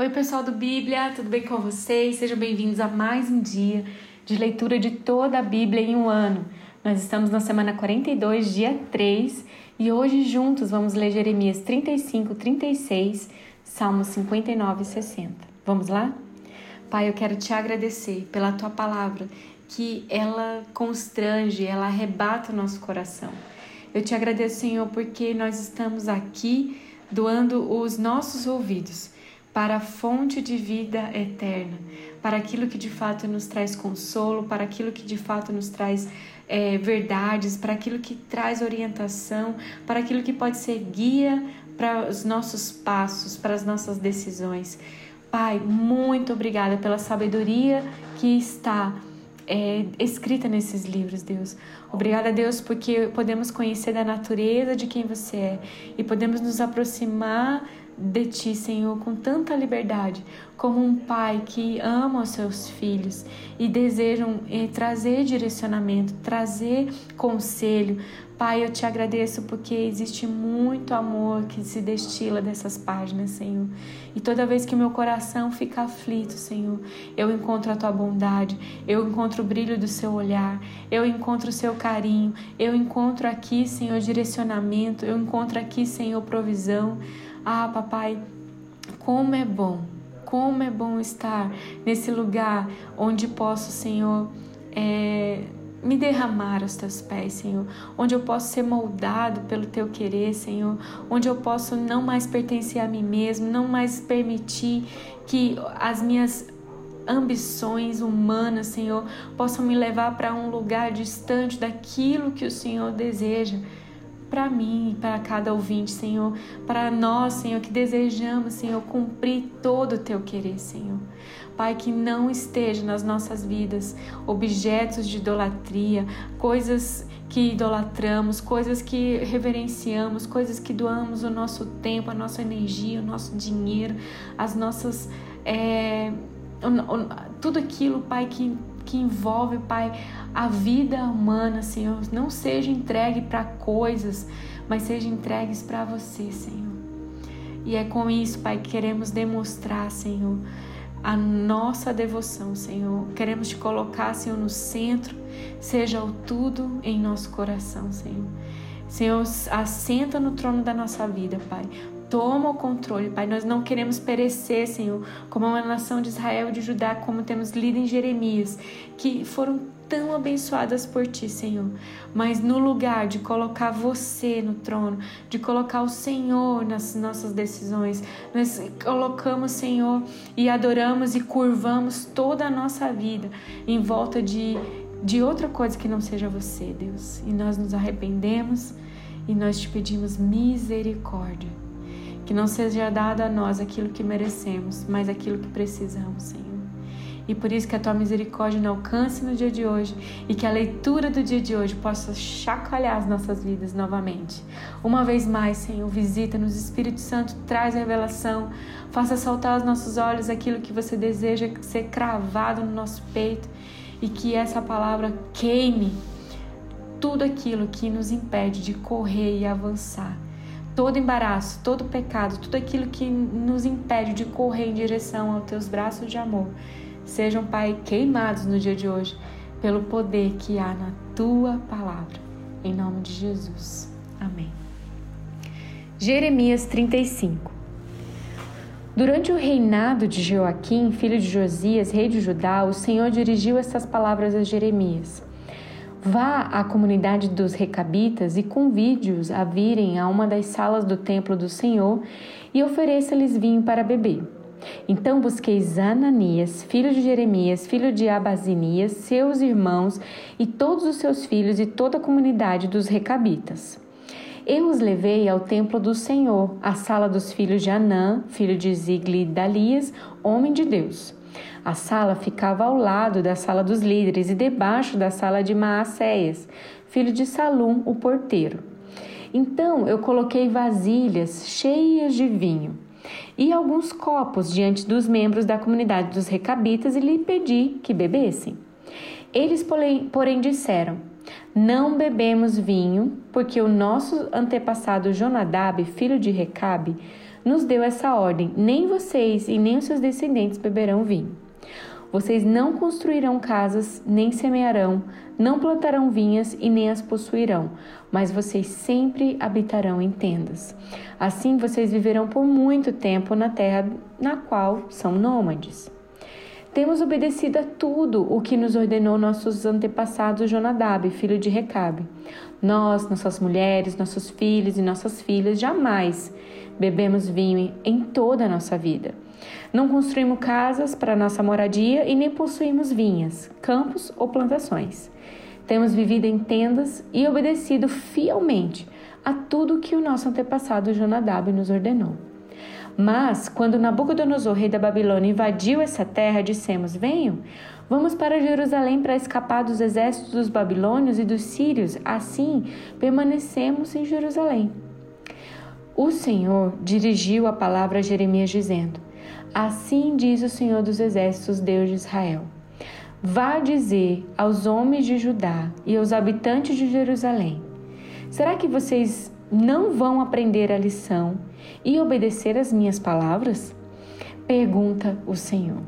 Oi, pessoal do Bíblia, tudo bem com vocês? Sejam bem-vindos a mais um dia de leitura de toda a Bíblia em um ano. Nós estamos na semana 42, dia 3, e hoje juntos vamos ler Jeremias 35, 36, Salmos 59 e 60. Vamos lá? Pai, eu quero te agradecer pela tua palavra, que ela constrange, ela arrebata o nosso coração. Eu te agradeço, Senhor, porque nós estamos aqui doando os nossos ouvidos para a fonte de vida eterna, para aquilo que de fato nos traz consolo, para aquilo que de fato nos traz é, verdades, para aquilo que traz orientação, para aquilo que pode ser guia para os nossos passos, para as nossas decisões. Pai, muito obrigada pela sabedoria que está é, escrita nesses livros, Deus. Obrigada, Deus, porque podemos conhecer da natureza de quem você é e podemos nos aproximar de ti, Senhor, com tanta liberdade, como um pai que ama os seus filhos e desejam eh, trazer direcionamento, trazer conselho. Pai, eu te agradeço porque existe muito amor que se destila dessas páginas, Senhor. E toda vez que meu coração fica aflito, Senhor, eu encontro a tua bondade, eu encontro o brilho do seu olhar, eu encontro o seu carinho, eu encontro aqui, Senhor, direcionamento, eu encontro aqui, Senhor, provisão. Ah, papai, como é bom, como é bom estar nesse lugar onde posso, Senhor, é, me derramar aos teus pés, Senhor, onde eu posso ser moldado pelo teu querer, Senhor, onde eu posso não mais pertencer a mim mesmo, não mais permitir que as minhas ambições humanas, Senhor, possam me levar para um lugar distante daquilo que o Senhor deseja para mim para cada ouvinte, Senhor, para nós, Senhor, que desejamos, Senhor, cumprir todo o teu querer, Senhor. Pai, que não esteja nas nossas vidas objetos de idolatria, coisas que idolatramos, coisas que reverenciamos, coisas que doamos o nosso tempo, a nossa energia, o nosso dinheiro, as nossas. É, tudo aquilo, Pai, que que envolve, Pai, a vida humana, Senhor, não seja entregue para coisas, mas seja entregues para você, Senhor. E é com isso, Pai, que queremos demonstrar, Senhor, a nossa devoção, Senhor. Queremos te colocar, Senhor, no centro, seja o tudo em nosso coração, Senhor. Senhor, assenta no trono da nossa vida, Pai. Toma o controle, Pai. Nós não queremos perecer, Senhor, como uma nação de Israel e de Judá, como temos lido em Jeremias, que foram tão abençoadas por Ti, Senhor. Mas no lugar de colocar você no trono, de colocar o Senhor nas nossas decisões, nós colocamos, Senhor, e adoramos e curvamos toda a nossa vida em volta de, de outra coisa que não seja você, Deus. E nós nos arrependemos e nós te pedimos misericórdia. Que não seja dado a nós aquilo que merecemos, mas aquilo que precisamos, Senhor. E por isso que a tua misericórdia não alcance no dia de hoje e que a leitura do dia de hoje possa chacoalhar as nossas vidas novamente. Uma vez mais, Senhor, visita-nos, Espírito Santo, traz revelação, faça saltar aos nossos olhos aquilo que você deseja ser cravado no nosso peito e que essa palavra queime tudo aquilo que nos impede de correr e avançar todo embaraço, todo pecado, tudo aquilo que nos impede de correr em direção aos teus braços de amor, sejam, Pai, queimados no dia de hoje pelo poder que há na tua palavra. Em nome de Jesus. Amém. Jeremias 35 Durante o reinado de Joaquim, filho de Josias, rei de Judá, o Senhor dirigiu estas palavras a Jeremias. Vá à comunidade dos recabitas e convide-os a virem a uma das salas do templo do Senhor e ofereça-lhes vinho para beber. Então busqueis Ananias, filho de Jeremias, filho de Abazinias, seus irmãos e todos os seus filhos e toda a comunidade dos recabitas. Eu os levei ao templo do Senhor, à sala dos filhos de Anã, filho de Zigli Dalias, homem de Deus. A sala ficava ao lado da sala dos líderes e debaixo da sala de Maacéias, filho de Salum, o porteiro. Então eu coloquei vasilhas cheias de vinho e alguns copos diante dos membros da comunidade dos recabitas e lhe pedi que bebessem. Eles, porém, disseram: Não bebemos vinho, porque o nosso antepassado Jonadab, filho de Recabe, nos deu essa ordem: nem vocês e nem os seus descendentes beberão vinho. Vocês não construirão casas, nem semearão, não plantarão vinhas e nem as possuirão, mas vocês sempre habitarão em tendas. Assim vocês viverão por muito tempo na terra na qual são nômades. Temos obedecido a tudo o que nos ordenou nossos antepassados Jonadab, filho de Recabe. Nós, nossas mulheres, nossos filhos e nossas filhas jamais bebemos vinho em toda a nossa vida. Não construímos casas para nossa moradia e nem possuímos vinhas, campos ou plantações. Temos vivido em tendas e obedecido fielmente a tudo que o nosso antepassado Jonadab nos ordenou. Mas, quando Nabucodonosor, rei da Babilônia, invadiu essa terra, dissemos: Venham, vamos para Jerusalém para escapar dos exércitos dos babilônios e dos sírios. Assim, permanecemos em Jerusalém. O Senhor dirigiu a palavra a Jeremias, dizendo: Assim diz o Senhor dos Exércitos, Deus de Israel: Vá dizer aos homens de Judá e aos habitantes de Jerusalém: Será que vocês não vão aprender a lição e obedecer as minhas palavras? Pergunta o Senhor.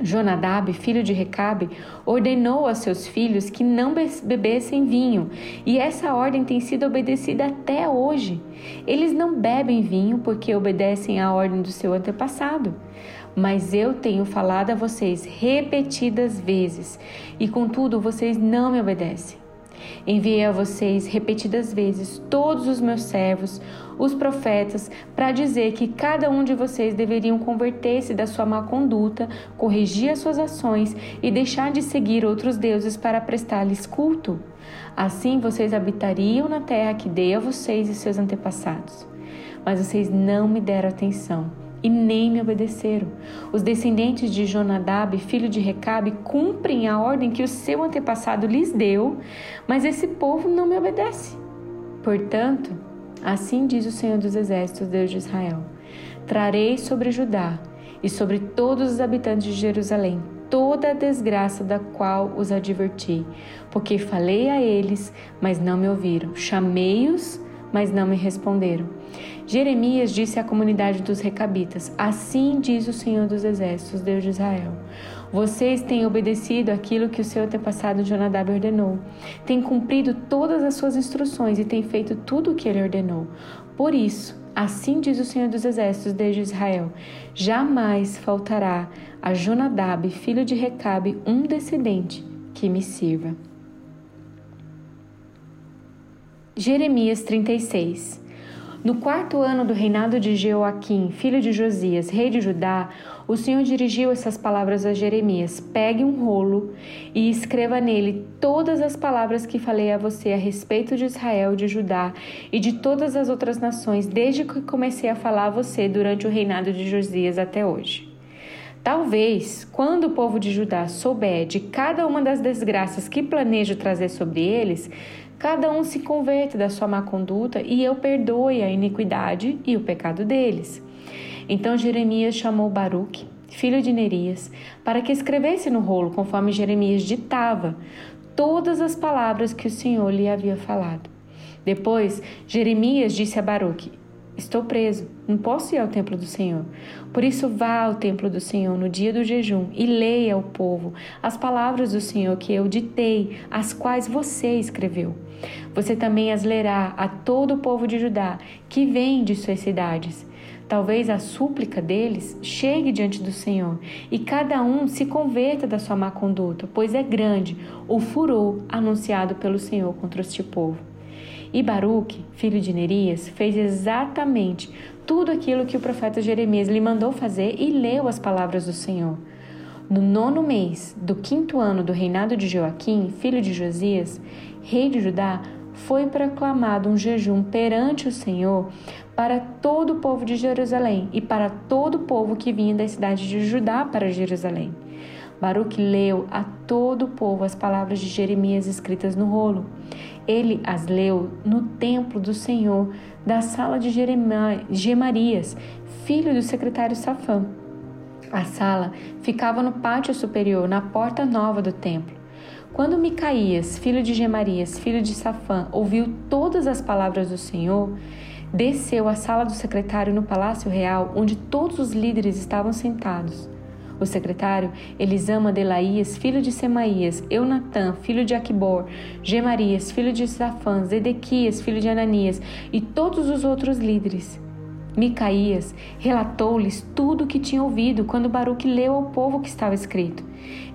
Jonadab, filho de Recabe, ordenou a seus filhos que não bebessem vinho, e essa ordem tem sido obedecida até hoje. Eles não bebem vinho porque obedecem à ordem do seu antepassado. Mas eu tenho falado a vocês repetidas vezes, e contudo vocês não me obedecem. Enviei a vocês repetidas vezes todos os meus servos, os profetas, para dizer que cada um de vocês deveriam converter-se da sua má conduta, corrigir as suas ações e deixar de seguir outros deuses para prestar-lhes culto. Assim vocês habitariam na terra que dei a vocês e seus antepassados. Mas vocês não me deram atenção e nem me obedeceram. Os descendentes de Jonadab, filho de Recabe, cumprem a ordem que o seu antepassado lhes deu, mas esse povo não me obedece. Portanto, assim diz o Senhor dos Exércitos, Deus de Israel: Trarei sobre Judá e sobre todos os habitantes de Jerusalém toda a desgraça da qual os adverti, porque falei a eles, mas não me ouviram. Chamei-os, mas não me responderam. Jeremias disse à comunidade dos Recabitas: Assim diz o Senhor dos Exércitos, Deus de Israel. Vocês têm obedecido aquilo que o seu antepassado Jonadab ordenou, têm cumprido todas as suas instruções e têm feito tudo o que ele ordenou. Por isso, assim diz o Senhor dos Exércitos, Deus de Israel: jamais faltará a Jonadab, filho de Recabe, um descendente que me sirva. Jeremias 36 no quarto ano do reinado de Jeoaquim, filho de Josias, rei de Judá, o Senhor dirigiu essas palavras a Jeremias: Pegue um rolo e escreva nele todas as palavras que falei a você a respeito de Israel, de Judá e de todas as outras nações, desde que comecei a falar a você durante o reinado de Josias até hoje. Talvez, quando o povo de Judá souber de cada uma das desgraças que planejo trazer sobre eles, cada um se converta da sua má conduta e eu perdoe a iniquidade e o pecado deles. Então Jeremias chamou Baruque, filho de Nerias, para que escrevesse no rolo, conforme Jeremias ditava, todas as palavras que o Senhor lhe havia falado. Depois, Jeremias disse a Baruque: Estou preso, não posso ir ao templo do Senhor. Por isso, vá ao templo do Senhor no dia do jejum e leia ao povo as palavras do Senhor que eu ditei, as quais você escreveu. Você também as lerá a todo o povo de Judá que vem de suas cidades. Talvez a súplica deles chegue diante do Senhor e cada um se converta da sua má conduta, pois é grande o furor anunciado pelo Senhor contra este povo. E Baruque, filho de Nerias, fez exatamente tudo aquilo que o profeta Jeremias lhe mandou fazer e leu as palavras do Senhor. No nono mês do quinto ano do reinado de Joaquim, filho de Josias, rei de Judá, foi proclamado um jejum perante o Senhor para todo o povo de Jerusalém e para todo o povo que vinha da cidade de Judá para Jerusalém. Baruque leu a todo o povo as palavras de Jeremias escritas no rolo. Ele as leu no templo do Senhor, da sala de Gemarias, filho do secretário Safã. A sala ficava no pátio superior, na porta nova do templo. Quando Micaías, filho de Gemarias, filho de Safã, ouviu todas as palavras do Senhor, desceu à sala do secretário no Palácio Real, onde todos os líderes estavam sentados. O secretário, Elisama de Laías, filho de Semaías, Eunatã, filho de Aquibor, Gemarias, filho de Safã, Zedequias, filho de Ananias, e todos os outros líderes. Micaías relatou-lhes tudo o que tinha ouvido quando Baruque leu ao povo o que estava escrito.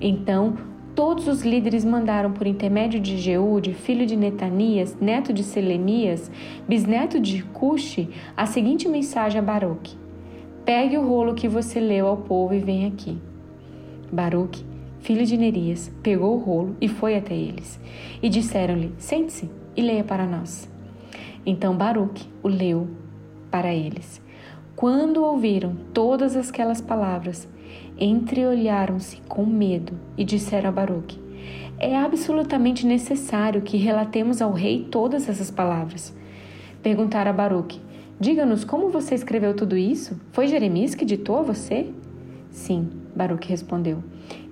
Então, todos os líderes mandaram por intermédio de Jeude, filho de Netanias, neto de Selemias, bisneto de Cuxi, a seguinte mensagem a Baruque: Pegue o rolo que você leu ao povo e venha aqui. Baruque, filho de Nerias, pegou o rolo e foi até eles. E disseram-lhe: Sente-se e leia para nós. Então Baruque o leu para eles. Quando ouviram todas aquelas palavras, entreolharam-se com medo e disseram a Baruque: É absolutamente necessário que relatemos ao rei todas essas palavras. Perguntaram a Baruque: Diga-nos como você escreveu tudo isso? Foi Jeremias que ditou a você? Sim, Baruque respondeu.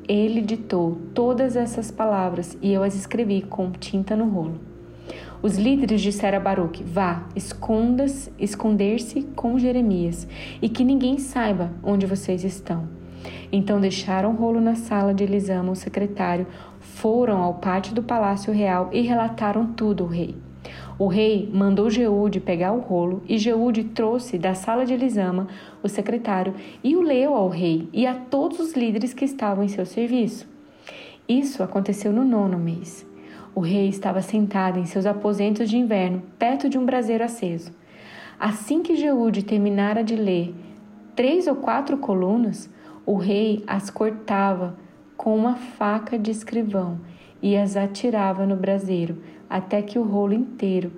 Ele ditou todas essas palavras e eu as escrevi com tinta no rolo. Os líderes disseram a Baruque: Vá, esconda-se, esconder-se com Jeremias e que ninguém saiba onde vocês estão. Então deixaram o rolo na sala de Elisama, o secretário, foram ao pátio do palácio real e relataram tudo ao rei. O rei mandou Jeude pegar o rolo e Jeude trouxe da sala de Elisama o secretário e o leu ao rei e a todos os líderes que estavam em seu serviço. Isso aconteceu no nono mês. O rei estava sentado em seus aposentos de inverno, perto de um braseiro aceso. Assim que Jeude terminara de ler três ou quatro colunas, o rei as cortava com uma faca de escrivão e as atirava no braseiro até que o rolo inteiro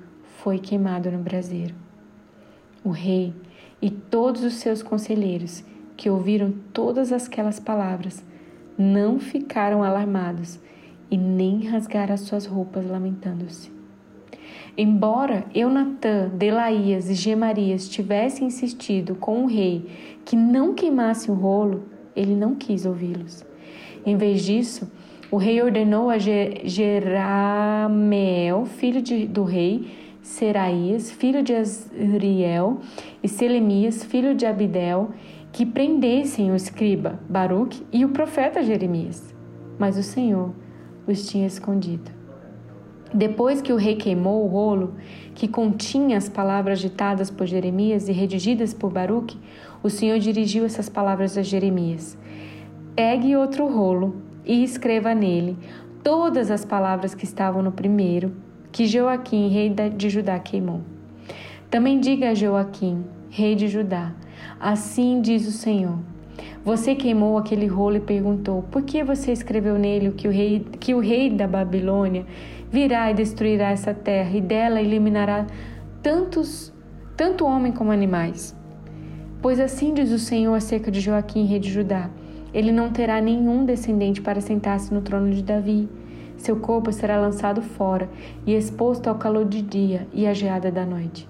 foi queimado no braseiro. O rei e todos os seus conselheiros, que ouviram todas aquelas palavras, não ficaram alarmados e nem rasgaram as suas roupas lamentando-se. Embora Eunatã, Delaías e Gemarias tivessem insistido com o rei que não queimasse o rolo, ele não quis ouvi-los. Em vez disso, o rei ordenou a Jerameel, filho de, do rei, Seraías, filho de Azriel, e Selemias, filho de Abidel, que prendessem o escriba Baruque e o profeta Jeremias. Mas o Senhor os tinha escondido. Depois que o rei queimou o rolo, que continha as palavras ditadas por Jeremias e redigidas por Baruque, o Senhor dirigiu essas palavras a Jeremias: Pegue outro rolo e escreva nele todas as palavras que estavam no primeiro, que Joaquim, rei de Judá, queimou. Também diga a Joaquim, rei de Judá: Assim diz o Senhor. Você queimou aquele rolo e perguntou: Por que você escreveu nele que o rei, que o rei da Babilônia virá e destruirá essa terra e dela eliminará tantos, tanto homem como animais? Pois assim diz o Senhor acerca de Joaquim, rei de Judá: ele não terá nenhum descendente para sentar-se no trono de Davi. Seu corpo será lançado fora e exposto ao calor de dia e à geada da noite.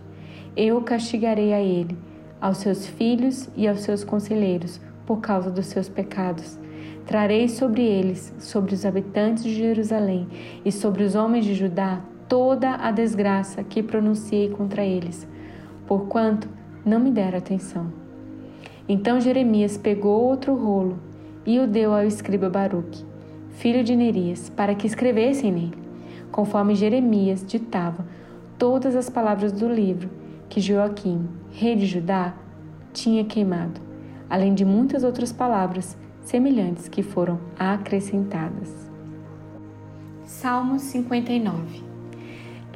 Eu castigarei a ele, aos seus filhos e aos seus conselheiros, por causa dos seus pecados. Trarei sobre eles, sobre os habitantes de Jerusalém e sobre os homens de Judá, toda a desgraça que pronunciei contra eles, porquanto não me deram atenção. Então Jeremias pegou outro rolo e o deu ao escriba Baruque, filho de Nerias, para que escrevessem nele, conforme Jeremias ditava todas as palavras do livro que Joaquim, rei de Judá, tinha queimado, além de muitas outras palavras semelhantes que foram acrescentadas. Salmo 59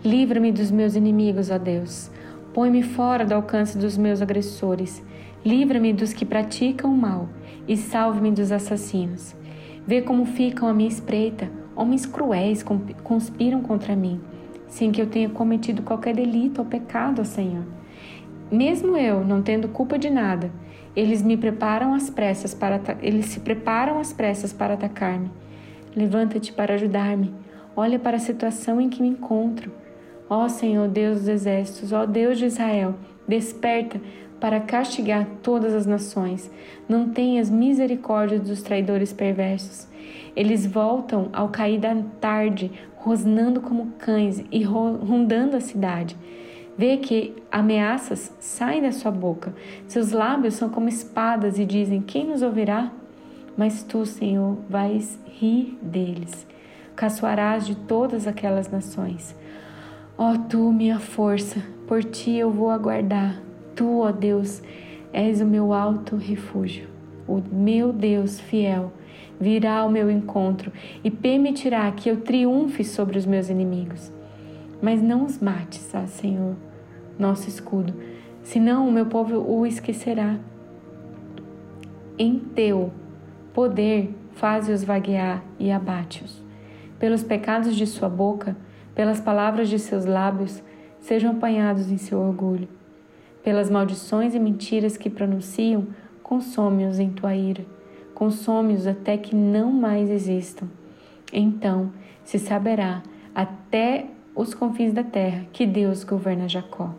Livra-me dos meus inimigos, ó Deus. Põe-me fora do alcance dos meus agressores. Livra-me dos que praticam o mal e salve-me dos assassinos. Vê como ficam à minha espreita, homens cruéis conspiram contra mim, sem que eu tenha cometido qualquer delito ou pecado, Senhor. Mesmo eu, não tendo culpa de nada, eles me preparam às pressas para eles se preparam às pressas para atacar-me. Levanta-te para ajudar-me. Olha para a situação em que me encontro. Ó Senhor Deus dos exércitos, ó Deus de Israel, desperta para castigar todas as nações. Não tenhas misericórdia dos traidores perversos. Eles voltam ao cair da tarde, rosnando como cães e rondando a cidade. Vê que ameaças saem da sua boca. Seus lábios são como espadas e dizem: Quem nos ouvirá? Mas tu, Senhor, vais rir deles. Caçoarás de todas aquelas nações. Ó tu, minha força, por ti eu vou aguardar. Tu, ó Deus, és o meu alto refúgio. O meu Deus fiel virá ao meu encontro e permitirá que eu triunfe sobre os meus inimigos. Mas não os mates, ah, Senhor, nosso escudo, senão o meu povo o esquecerá. Em teu poder, faze-os vaguear e abate-os. Pelos pecados de sua boca, pelas palavras de seus lábios, sejam apanhados em seu orgulho. Pelas maldições e mentiras que pronunciam, consome-os em tua ira consome-os até que não mais existam. Então se saberá até os confins da terra que Deus governa Jacó.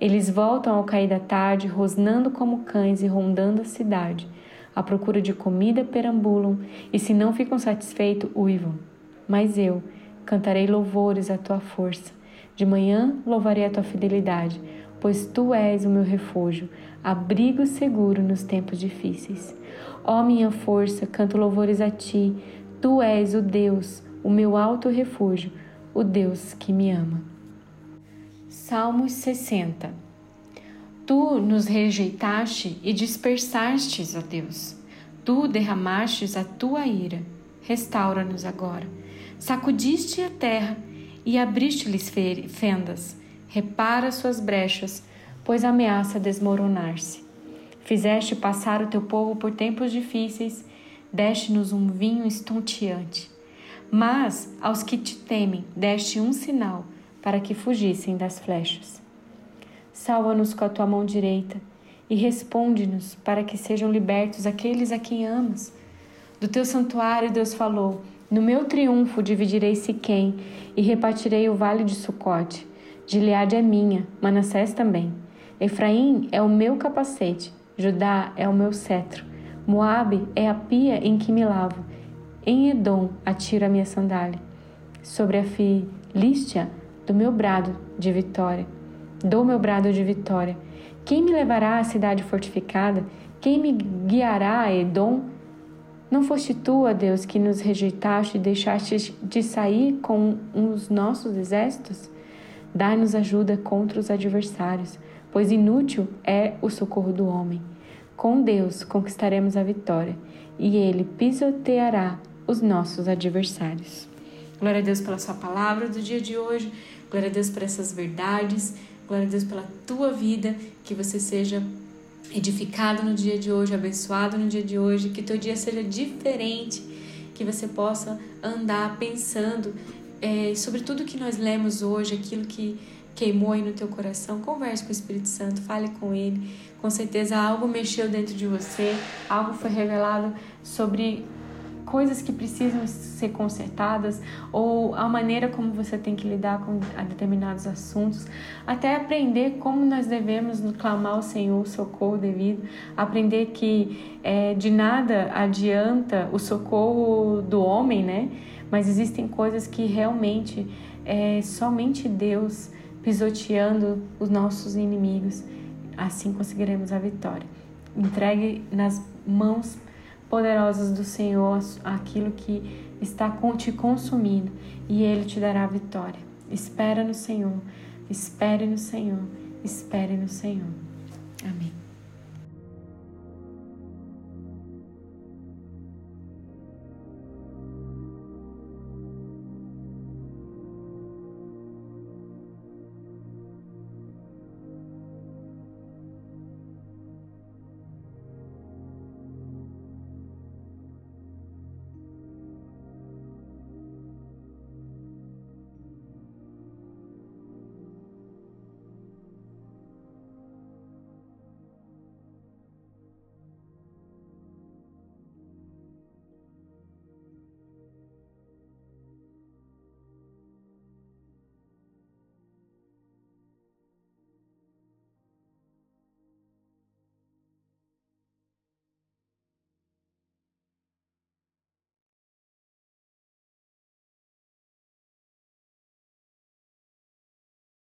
Eles voltam ao cair da tarde, rosnando como cães e rondando a cidade. À procura de comida perambulam, e se não ficam satisfeitos, uivam. Mas eu cantarei louvores à tua força. De manhã louvarei a tua fidelidade, pois tu és o meu refúgio, abrigo seguro nos tempos difíceis. Ó minha força, canto louvores a ti. Tu és o Deus, o meu alto refúgio, o Deus que me ama. Salmos 60 Tu nos rejeitaste e dispersastes, ó Deus. Tu derramastes a tua ira. Restaura-nos agora. Sacudiste a terra e abriste-lhes fendas. Repara suas brechas, pois ameaça desmoronar-se. Fizeste passar o teu povo por tempos difíceis, deste-nos um vinho estonteante. Mas aos que te temem, deste um sinal para que fugissem das flechas. Salva-nos com a tua mão direita e responde-nos para que sejam libertos aqueles a quem amas. Do teu santuário Deus falou: No meu triunfo dividirei Siquém e repartirei o vale de Sucote. Gileade é minha, Manassés também. Efraim é o meu capacete, Judá é o meu cetro. Moabe é a pia em que me lavo. Em Edom atiro a minha sandália. Sobre a Filístia, do meu brado de vitória. Dou meu brado de vitória. Quem me levará à cidade fortificada? Quem me guiará a Edom? Não foste tu, ó Deus, que nos rejeitaste e deixaste de sair com os nossos exércitos? Dai-nos ajuda contra os adversários pois inútil é o socorro do homem. Com Deus conquistaremos a vitória e Ele pisoteará os nossos adversários. Glória a Deus pela Sua palavra do dia de hoje, glória a Deus por essas verdades, glória a Deus pela tua vida, que você seja edificado no dia de hoje, abençoado no dia de hoje, que teu dia seja diferente, que você possa andar pensando é, sobre tudo que nós lemos hoje, aquilo que queimou aí no teu coração, converse com o Espírito Santo, fale com ele. Com certeza algo mexeu dentro de você, algo foi revelado sobre coisas que precisam ser consertadas ou a maneira como você tem que lidar com determinados assuntos, até aprender como nós devemos clamar ao Senhor o socorro devido, aprender que é, de nada adianta o socorro do homem, né? Mas existem coisas que realmente é, somente Deus pisoteando os nossos inimigos. Assim conseguiremos a vitória. Entregue nas mãos poderosas do Senhor aquilo que está te consumindo e Ele te dará vitória. Espera no Senhor, espere no Senhor, espere no Senhor. Amém.